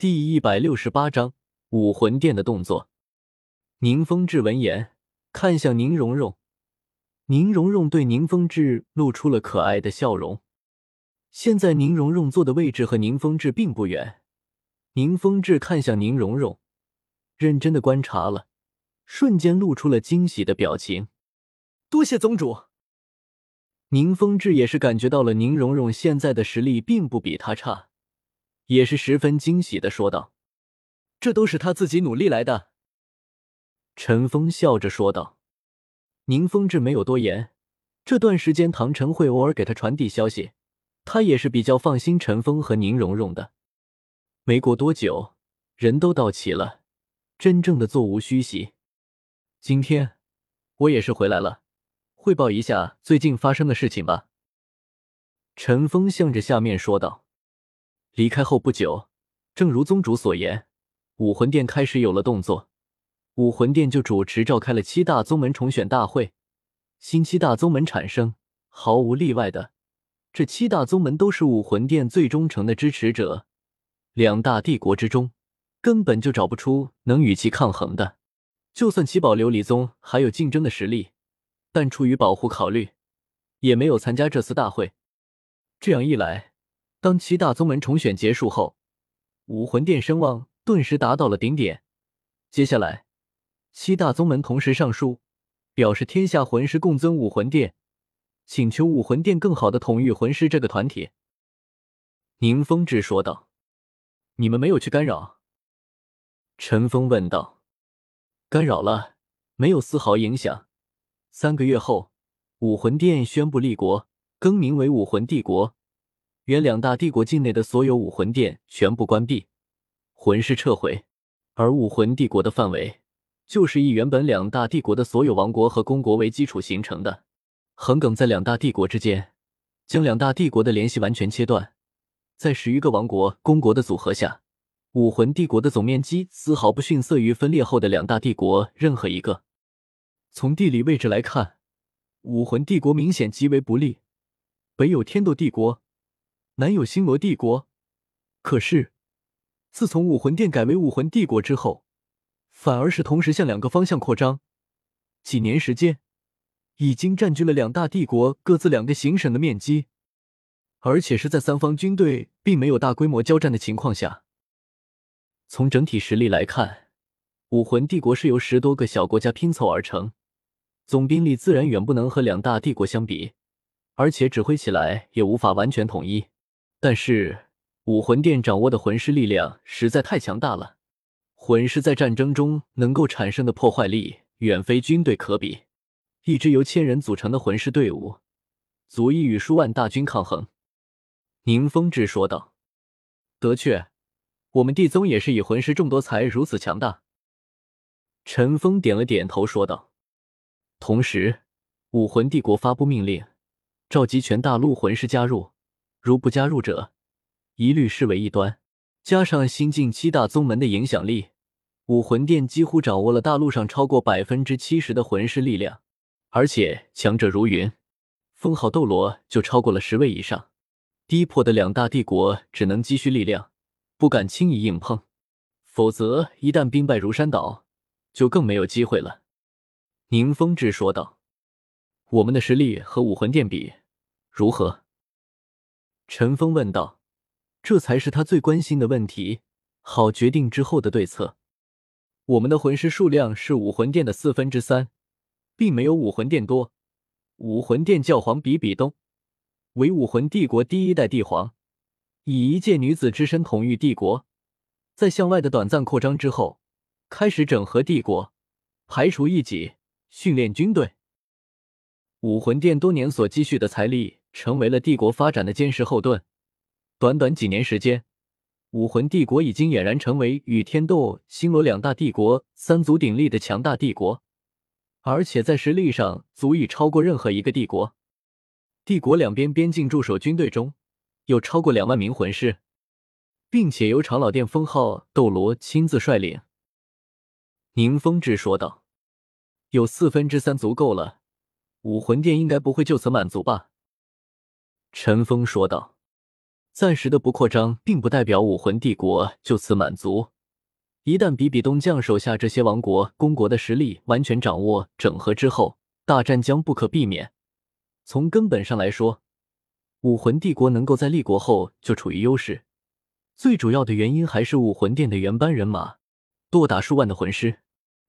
第一百六十八章武魂殿的动作。宁风致闻言，看向宁荣荣，宁荣荣对宁风致露出了可爱的笑容。现在宁荣荣坐的位置和宁风致并不远。宁风致看向宁荣荣，认真的观察了，瞬间露出了惊喜的表情。多谢宗主。宁风致也是感觉到了宁荣荣现在的实力并不比他差，也是十分惊喜的说道：“这都是他自己努力来的。”陈峰笑着说道。宁风致没有多言，这段时间唐晨会偶尔给他传递消息，他也是比较放心陈峰和宁荣荣的。没过多久，人都到齐了，真正的座无虚席。今天我也是回来了。汇报一下最近发生的事情吧。”陈峰向着下面说道。离开后不久，正如宗主所言，武魂殿开始有了动作。武魂殿就主持召开了七大宗门重选大会，新七大宗门产生，毫无例外的，这七大宗门都是武魂殿最忠诚的支持者。两大帝国之中，根本就找不出能与其抗衡的。就算七宝琉璃宗还有竞争的实力。但出于保护考虑，也没有参加这次大会。这样一来，当七大宗门重选结束后，武魂殿声望顿时达到了顶点。接下来，七大宗门同时上书，表示天下魂师共尊武魂殿，请求武魂殿更好的统御魂师这个团体。宁风致说道：“你们没有去干扰？”陈峰问道：“干扰了，没有丝毫影响。”三个月后，武魂殿宣布立国，更名为武魂帝国。原两大帝国境内的所有武魂殿全部关闭，魂师撤回。而武魂帝国的范围，就是以原本两大帝国的所有王国和公国为基础形成的，横亘在两大帝国之间，将两大帝国的联系完全切断。在十余个王国、公国的组合下，武魂帝国的总面积丝毫不逊色于分裂后的两大帝国任何一个。从地理位置来看，武魂帝国明显极为不利。北有天斗帝国，南有星罗帝国。可是，自从武魂殿改为武魂帝国之后，反而是同时向两个方向扩张。几年时间，已经占据了两大帝国各自两个行省的面积，而且是在三方军队并没有大规模交战的情况下。从整体实力来看，武魂帝国是由十多个小国家拼凑而成。总兵力自然远不能和两大帝国相比，而且指挥起来也无法完全统一。但是武魂殿掌握的魂师力量实在太强大了，魂师在战争中能够产生的破坏力远非军队可比。一支由千人组成的魂师队伍，足以与数万大军抗衡。宁风致说道：“的确，我们地宗也是以魂师众多才如此强大。”陈峰点了点头，说道。同时，武魂帝国发布命令，召集全大陆魂师加入，如不加入者，一律视为异端。加上新晋七大宗门的影响力，武魂殿几乎掌握了大陆上超过百分之七十的魂师力量，而且强者如云，封号斗罗就超过了十位以上。低破的两大帝国只能积蓄力量，不敢轻易硬碰，否则一旦兵败如山倒，就更没有机会了。宁风致说道：“我们的实力和武魂殿比如何？”陈峰问道：“这才是他最关心的问题，好决定之后的对策。”我们的魂师数量是武魂殿的四分之三，并没有武魂殿多。武魂殿教皇比比东为武魂帝国第一代帝皇，以一介女子之身统御帝国，在向外的短暂扩张之后，开始整合帝国，排除异己。训练军队，武魂殿多年所积蓄的财力，成为了帝国发展的坚实后盾。短短几年时间，武魂帝国已经俨然成为与天斗、星罗两大帝国三足鼎立的强大帝国，而且在实力上足以超过任何一个帝国。帝国两边边境驻守军队中有超过两万名魂师，并且由长老殿封号斗罗亲自率领。宁风致说道。有四分之三足够了，武魂殿应该不会就此满足吧？陈峰说道。暂时的不扩张，并不代表武魂帝国就此满足。一旦比比东将手下这些王国、公国的实力完全掌握、整合之后，大战将不可避免。从根本上来说，武魂帝国能够在立国后就处于优势，最主要的原因还是武魂殿的原班人马，多达数万的魂师。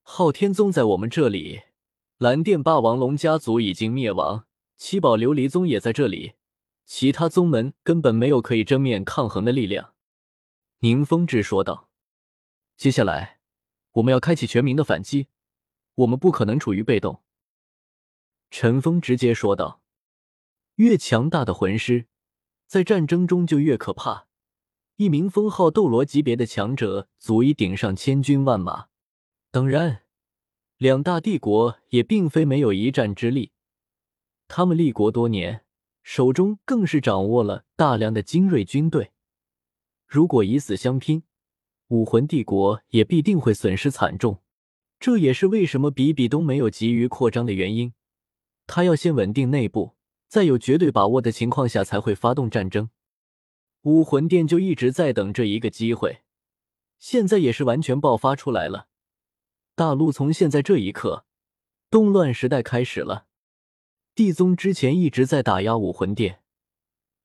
昊天宗在我们这里，蓝电霸王龙家族已经灭亡，七宝琉璃宗也在这里，其他宗门根本没有可以正面抗衡的力量。宁风致说道：“接下来，我们要开启全民的反击，我们不可能处于被动。”陈峰直接说道。越强大的魂师，在战争中就越可怕。一名封号斗罗级别的强者，足以顶上千军万马。当然，两大帝国也并非没有一战之力。他们立国多年，手中更是掌握了大量的精锐军队。如果以死相拼，武魂帝国也必定会损失惨重。这也是为什么比比东没有急于扩张的原因。他要先稳定内部。在有绝对把握的情况下才会发动战争，武魂殿就一直在等这一个机会，现在也是完全爆发出来了。大陆从现在这一刻，动乱时代开始了。地宗之前一直在打压武魂殿，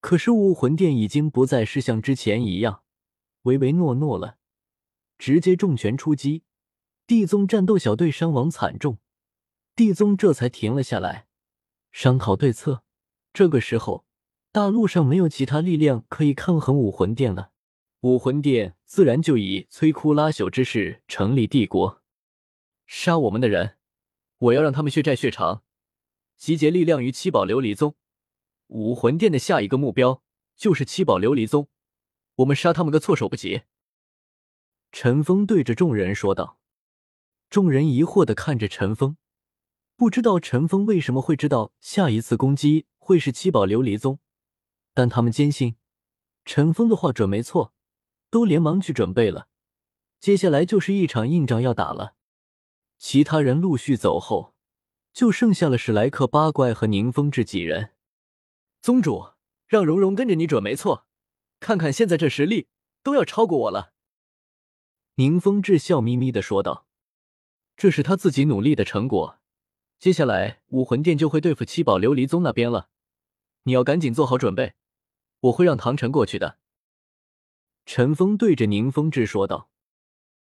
可是武魂殿已经不再是像之前一样唯唯诺诺了，直接重拳出击。地宗战斗小队伤亡惨重，地宗这才停了下来，商讨对策。这个时候，大陆上没有其他力量可以抗衡武魂殿了，武魂殿自然就以摧枯拉朽之势成立帝国，杀我们的人，我要让他们血债血偿，集结力量于七宝琉璃宗。武魂殿的下一个目标就是七宝琉璃宗，我们杀他们个措手不及。陈峰对着众人说道。众人疑惑的看着陈峰，不知道陈峰为什么会知道下一次攻击。会是七宝琉璃宗，但他们坚信陈峰的话准没错，都连忙去准备了。接下来就是一场硬仗要打了。其他人陆续走后，就剩下了史莱克八怪和宁风致几人。宗主，让蓉蓉跟着你准没错，看看现在这实力，都要超过我了。宁风致笑眯眯的说道：“这是他自己努力的成果。接下来武魂殿就会对付七宝琉璃宗那边了。”你要赶紧做好准备，我会让唐晨过去的。陈峰对着宁风致说道。